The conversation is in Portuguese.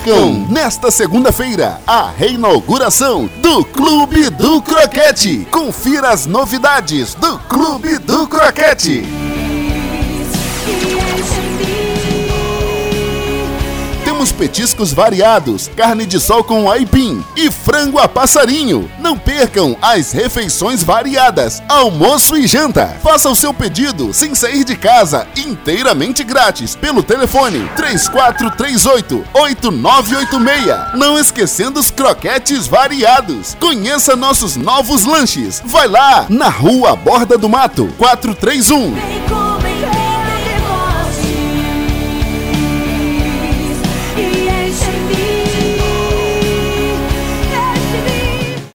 percam, nesta segunda-feira, a reinauguração do Clube do Croquete. Confira as novidades do Clube do Croquete. Temos petiscos variados, carne de sol com aipim e frango a passarinho. Não percam as refeições variadas, almoço e janta. Faça o seu pedido sem sair de casa, inteiramente grátis, pelo telefone 3438 8986. Não esquecendo os croquetes variados. Conheça nossos novos lanches. Vai lá, na rua Borda do Mato, 431.